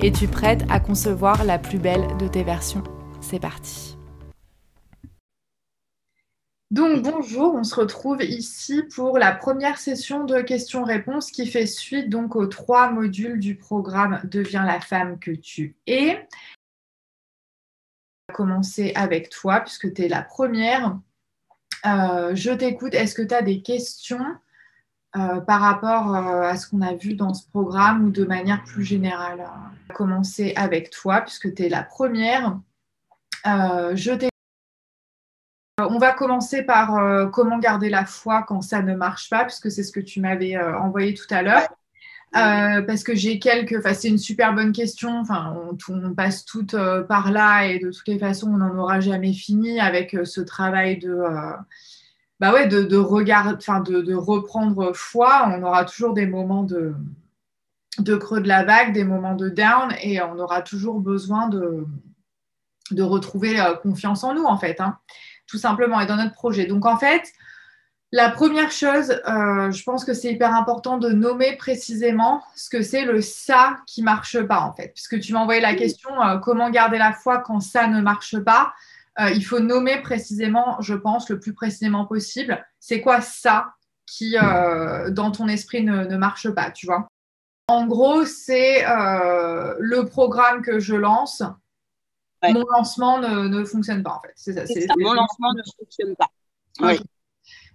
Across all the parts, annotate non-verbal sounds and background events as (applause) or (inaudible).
Es-tu prête à concevoir la plus belle de tes versions? C'est parti. Donc bonjour, on se retrouve ici pour la première session de questions-réponses qui fait suite donc aux trois modules du programme Deviens la femme que tu es. On va commencer avec toi puisque tu es la première. Euh, je t'écoute. Est-ce que tu as des questions? Euh, par rapport euh, à ce qu'on a vu dans ce programme ou de manière plus générale. On va commencer avec toi puisque tu es la première. Euh, on va commencer par comment garder la foi quand ça ne marche pas, puisque c'est ce que tu m'avais envoyé tout à l'heure. parce que j'ai quelques. Enfin, c'est une super bonne question. Enfin, on, passe toutes par là et de toutes les façons, on n'en aura jamais fini avec ce travail de bah ouais, de, de, de, de, reprendre foi. On aura toujours des moments de, de creux de la vague, des moments de down, et on aura toujours besoin de, de retrouver euh, confiance en nous, en fait, hein, tout simplement, et dans notre projet. Donc, en fait, la première chose, euh, je pense que c'est hyper important de nommer précisément ce que c'est le ça qui marche pas, en fait. Puisque tu m'as envoyé la question euh, comment garder la foi quand ça ne marche pas? Euh, il faut nommer précisément, je pense, le plus précisément possible, c'est quoi ça qui, euh, dans ton esprit, ne, marche pas, tu vois? En gros, c'est euh, le programme que je lance. Mon lancement ne, fonctionne pas, en fait. C'est ça. mon lancement ne fonctionne pas.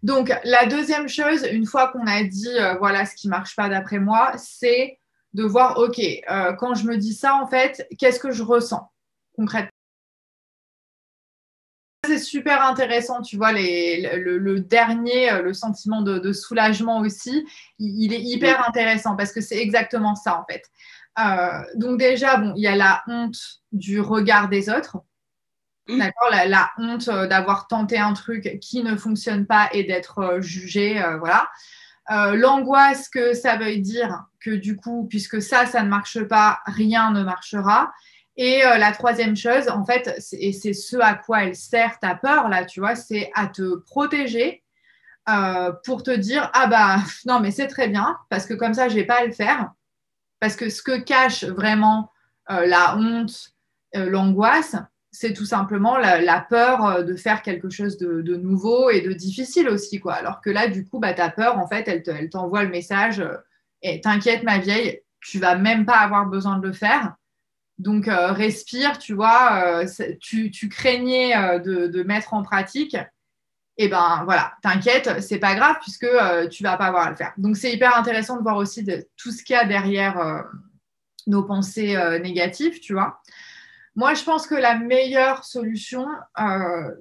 Donc, la deuxième chose, une fois qu'on a dit, voilà ce qui ne marche pas d'après moi, c'est de voir, OK, quand je me dis ça, en fait, qu'est-ce que je ressens concrètement? C'est super intéressant, tu vois, le, dernier, euh, le sentiment de, soulagement aussi, il, est hyper intéressant parce que c'est exactement ça en fait. Euh, donc déjà, bon, il y a la honte du regard des autres, mmh. d'accord, la, honte euh, d'avoir tenté un truc qui ne fonctionne pas et d'être jugé, voilà. L'angoisse que ça veut dire que du coup, puisque ça, ça ne marche pas, rien ne marchera. Et euh, la troisième chose, en fait, et c'est ce à quoi elle sert ta peur, là, tu vois, c'est à te protéger euh, pour te dire, ah bah (laughs) non, mais c'est très bien, parce que comme ça, je n'ai pas à le faire. Parce que ce que cache vraiment euh, la honte, l'angoisse, c'est tout simplement la, peur de faire quelque chose de, nouveau et de difficile aussi, quoi. Alors que là, du coup, bah, ta peur, en fait, elle t'envoie le message, et t'inquiète, ma vieille, tu vas même pas avoir besoin de le faire donc, euh, respire, tu vois, euh, tu, craignais euh, de, mettre en pratique. Et eh ben voilà, t'inquiète, c'est pas grave puisque tu vas pas avoir à le faire. Donc, c'est hyper intéressant de voir aussi tout ce qu'il y a derrière nos pensées négatives, tu vois. Moi, je pense que la meilleure solution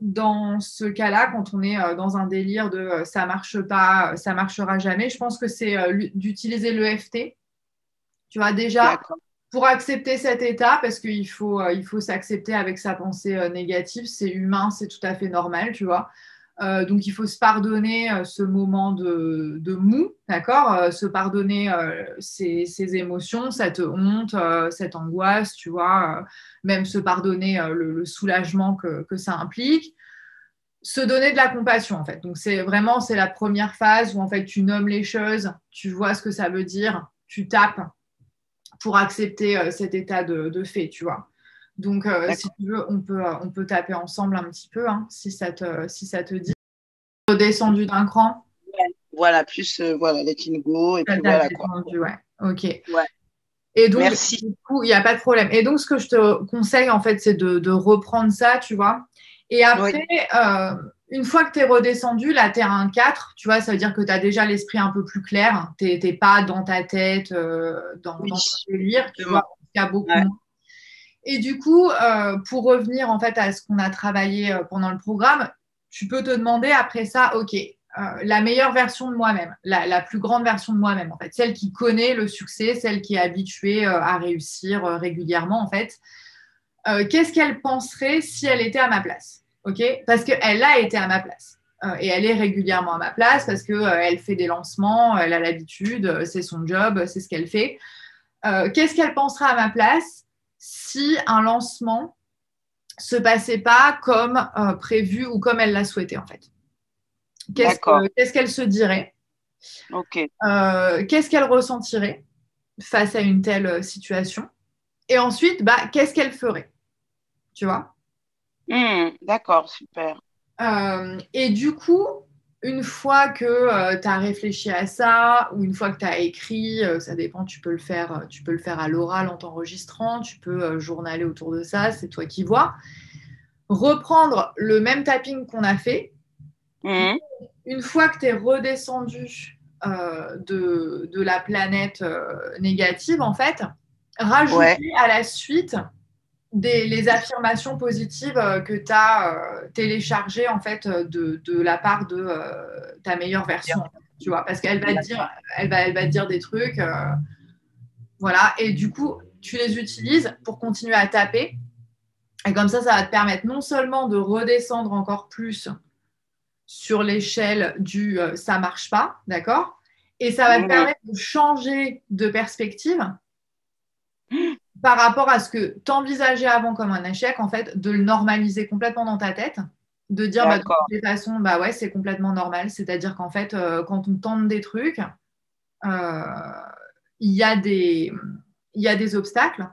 dans ce cas-là, quand on est dans un délire de ça marche pas, ça marchera jamais, je pense que c'est d'utiliser l'EFT. Tu vois, déjà, pour accepter cet état, parce qu'il faut, euh, faut s'accepter avec sa pensée euh, négative, c'est humain, c'est tout à fait normal, tu vois. Euh, donc, il faut se pardonner ce moment de, de mou, d'accord Se pardonner ses, émotions, cette honte, cette angoisse, tu vois, même se pardonner le, soulagement que, que, ça implique. Se donner de la compassion, en fait. Donc, c'est vraiment, c'est la première phase où, en fait, tu nommes les choses, tu vois ce que ça veut dire, tu tapes pour accepter euh, cet état de, fait, tu vois. Donc, euh, si tu veux, on peut, on peut taper ensemble un petit peu, hein, si, ça te, si ça te dit. Redescendu d'un cran. Voilà, plus euh, voilà, let go. Et puis voilà, quoi. Ouais. Ok. Et donc, Merci. du coup, il n'y a pas de problème. Et donc, ce que je te conseille, en fait, c'est de, reprendre ça, tu vois, Et après, euh, une fois que tu es redescendu, es à un 4, tu vois, ça veut dire que tu as déjà l'esprit un peu plus clair. Tu n'es pas dans ta tête, euh, dans, ton délire, tu vois, il y a beaucoup Et du coup, euh, pour revenir en fait à ce qu'on a travaillé pendant le programme, tu peux te demander après ça, OK, la meilleure version de moi-même, la, la, plus grande version de moi-même, en fait, celle qui connaît le succès, celle qui est habituée à réussir régulièrement, en fait. Qu'est-ce qu'elle penserait si elle était à ma place? Ok? Parce qu'elle a été à ma place. Euh, et elle est régulièrement à ma place parce qu'elle euh, elle fait des lancements, elle a l'habitude, euh, c'est son job, c'est ce qu'elle fait. Qu'est-ce qu'elle pensera à ma place si un lancement se passait pas comme prévu ou comme elle l'a souhaité en fait? Qu'est-ce qu'elle se dirait? Qu'est-ce qu'elle ressentirait face à une telle situation? Et ensuite, bah, qu'est-ce qu'elle ferait? Tu vois? Hmm, d'accord, super. Euh, et du coup, une fois que euh, tu as réfléchi à ça, ou une fois que tu as écrit, euh, ça dépend, tu peux le faire, tu peux le faire à l'oral en t'enregistrant, tu peux journaler autour de ça, c'est toi qui vois. Reprendre le même tapping qu'on a fait. Hmm. Une fois que tu es redescendu de, de, la planète négative, en fait, rajouter à la suite les affirmations positives euh, que tu as euh, téléchargées en fait euh, de, la part de ta meilleure version. Tu vois, parce qu'elle va te dire, elle va, elle va dire des trucs. voilà. Et du coup, tu les utilises pour continuer à taper. Et comme ça, ça va te permettre non seulement de redescendre encore plus sur l'échelle du ça marche pas, d'accord? Et ça va te permettre de changer de perspective (gasps) par rapport à ce que tu envisageais avant comme un échec, en fait, de le normaliser complètement dans ta tête, de dire bah, de toutes les façons, bah ouais, c'est complètement normal. C'est-à-dire qu'en fait, euh, quand on tente des trucs, euh, il y, a des, y a des obstacles.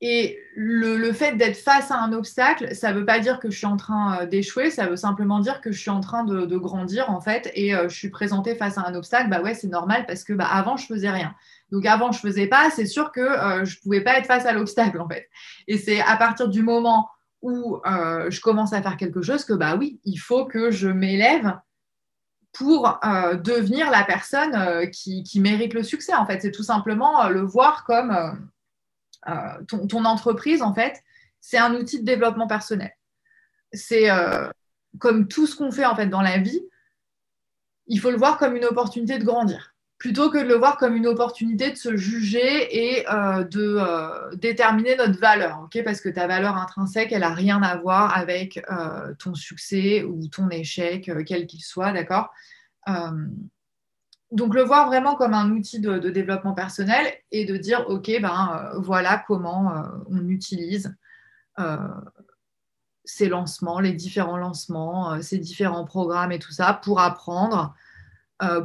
Et le, fait d'être face à un obstacle, ça ne veut pas dire que je suis en train euh, d'échouer, ça veut simplement dire que je suis en train de, grandir en fait et je suis présentée face à un obstacle. Bah ouais, c'est normal parce que bah, avant je faisais rien. Donc avant, je ne faisais pas, c'est sûr que euh, je ne pouvais pas être face à l'obstacle en fait. Et c'est à partir du moment où euh, je commence à faire quelque chose que bah oui, il faut que je m'élève pour euh, devenir la personne qui, mérite le succès. En fait, c'est tout simplement le voir comme ton, ton, entreprise en fait, c'est un outil de développement personnel. C'est comme tout ce qu'on fait en fait dans la vie, il faut le voir comme une opportunité de grandir plutôt que de le voir comme une opportunité de se juger et euh, de euh, déterminer notre valeur, parce que ta valeur intrinsèque, elle n'a rien à voir avec euh, ton succès ou ton échec, quel qu'il soit, d'accord? Donc le voir vraiment comme un outil de, développement personnel et de dire, ok, ben voilà comment on utilise ces lancements, les différents lancements, ces différents programmes et tout ça pour apprendre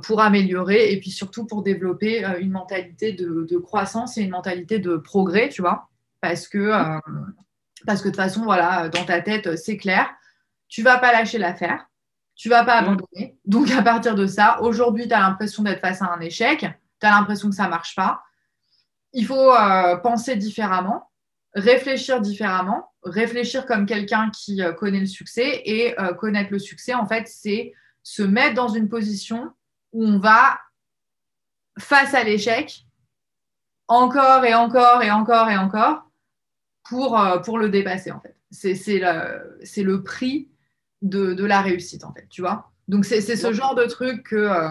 pour améliorer et puis surtout pour développer euh, une mentalité de, croissance et une mentalité de progrès, tu vois. Parce que, euh, parce que de toute façon, voilà, dans ta tête, c'est clair, tu vas pas lâcher l'affaire, tu vas pas mm. abandonner. Donc à partir de ça, aujourd'hui, tu as l'impression d'être face à un échec, tu as l'impression que ça marche pas. Il faut penser différemment, réfléchir différemment, réfléchir comme quelqu'un qui connaît le succès et connaître le succès, en fait, c'est se mettre dans une position où on va, face à l'échec, encore et encore et encore et encore pour, euh, pour le dépasser, en fait. C'est le, le prix de, de, la réussite, en fait, tu vois. Donc, c'est ce genre de truc que, euh,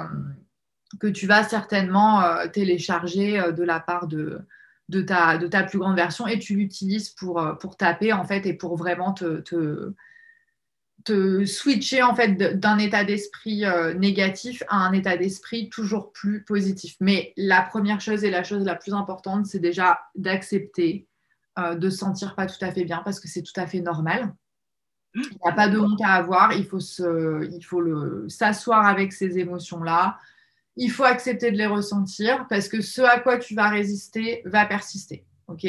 que tu vas certainement euh, télécharger de la part de, de, ta, de ta plus grande version et tu l'utilises pour, pour taper, en fait, et pour vraiment te te switcher en fait d'un état d'esprit euh, négatif à un état d'esprit toujours plus positif. Mais la première chose et la chose la plus importante, c'est déjà d'accepter euh, de se sentir pas tout à fait bien parce que c'est tout à fait normal. Il n'y a pas de honte à avoir. Il faut se, il faut le s'asseoir avec ces émotions-là. Il faut accepter de les ressentir parce que ce à quoi tu vas résister va persister. Ok?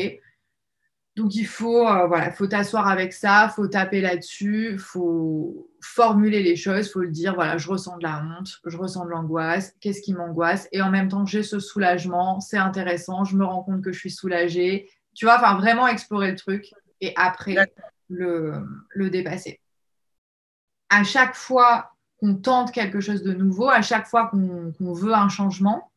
Donc il faut euh, voilà, faut t'asseoir avec ça, faut taper là-dessus, faut formuler les choses, faut le dire voilà, je ressens de la honte, je ressens de l'angoisse, qu'est-ce qui m'angoisse? Et en même temps j'ai ce soulagement, c'est intéressant, je me rends compte que je suis soulagée. Tu vois, enfin vraiment explorer le truc et après le, le dépasser. À chaque fois qu'on tente quelque chose de nouveau, à chaque fois qu'on veut un changement,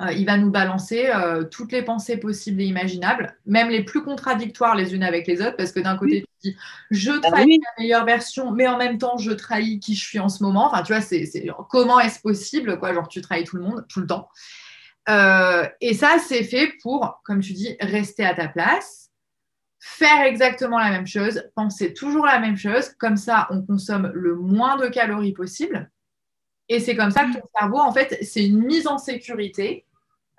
euh, il va nous balancer euh, toutes les pensées possibles et imaginables, même les plus contradictoires les unes avec les autres, parce que d'un côté, tu dis je ah trahis la meilleure version, mais en même temps, je trahis qui je suis en ce moment. Enfin, tu vois, c'est comment est-ce possible, quoi Genre, tu trahis tout le monde, tout le temps. Euh, et ça, c'est fait pour, comme tu dis, rester à ta place, faire exactement la même chose, penser toujours la même chose. Comme ça, on consomme le moins de calories possible. Et c'est comme ça que ton cerveau, en fait, c'est une mise en sécurité.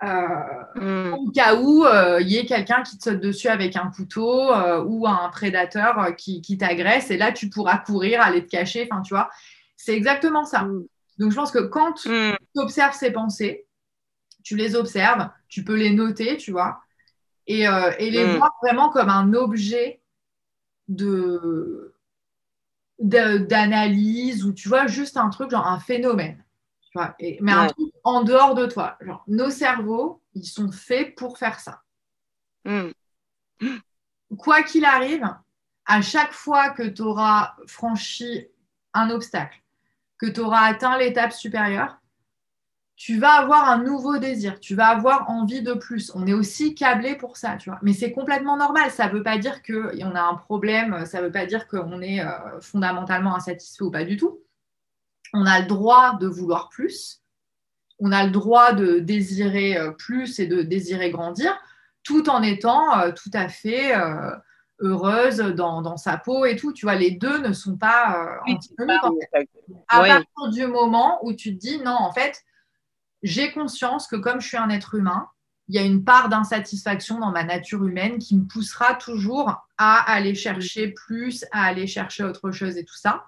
Euh, hmm. Au cas où euh, il y ait quelqu'un qui te saute dessus avec un couteau euh, ou un prédateur qui, t'agresse, et là tu pourras courir, aller te cacher, enfin tu vois, c'est exactement ça. Hmm. Donc je pense que quand tu observes ces pensées, tu les observes, tu peux les noter, tu vois, et, et les voir vraiment comme un objet de, d'analyse ou tu vois juste un truc genre un phénomène tu vois, mais un truc en dehors de toi. Genre nos cerveaux ils sont faits pour faire ça. Hmm. quoi qu'il arrive à chaque fois que tu auras franchi un obstacle que tu auras atteint l'étape supérieure tu vas avoir un nouveau désir, tu vas avoir envie de plus. On est aussi câblé pour ça, tu vois. Mais c'est complètement normal. Ça ne veut pas dire qu'on a un problème, ça ne veut pas dire qu'on est euh, fondamentalement insatisfait ou pas du tout. On a le droit de vouloir plus. On a le droit de désirer euh, plus et de désirer grandir, tout en étant euh, tout à fait heureuse dans, sa peau et tout. Tu vois, les deux ne sont pas antinomiques. À partir du moment où tu te dis, non, en fait, j'ai conscience que comme je suis un être humain, il y a une part d'insatisfaction dans ma nature humaine qui me poussera toujours à aller chercher plus, à aller chercher autre chose et tout ça.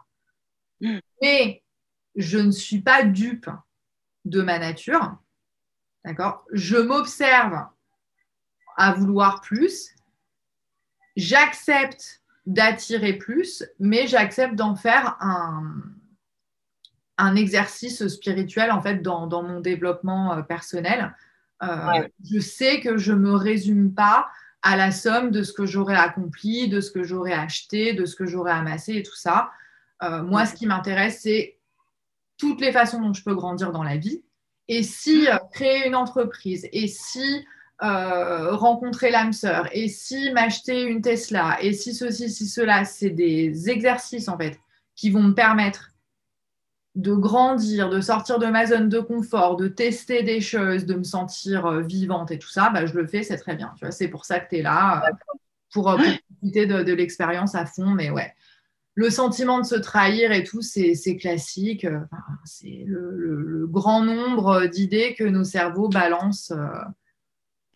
Mm. Mais je ne suis pas dupe de ma nature. D'accord? Je m'observe à vouloir plus. J'accepte d'attirer plus, mais j'accepte d'en faire un, un exercice spirituel en fait dans, mon développement euh, personnel. Euh, je sais que je me résume pas à la somme de ce que j'aurais accompli, de ce que j'aurais acheté, de ce que j'aurais amassé et tout ça. Euh, moi, ce qui m'intéresse, c'est toutes les façons dont je peux grandir dans la vie. Et si créer une entreprise, et si rencontrer l'âme sœur, et si m'acheter une Tesla, et si ceci, si cela, c'est des exercices en fait qui vont me permettre de grandir, de sortir de ma zone de confort, de tester des choses, de me sentir euh, vivante et tout ça, bah, je le fais, c'est très bien. Tu vois, c'est pour ça que tu es là, euh, pour, euh, profiter de, l'expérience à fond. Mais ouais, le sentiment de se trahir et tout, c'est classique. c'est le, grand nombre d'idées que nos cerveaux balancent.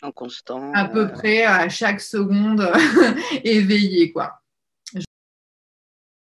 en constant. À peu près à chaque seconde (laughs) éveillé, quoi.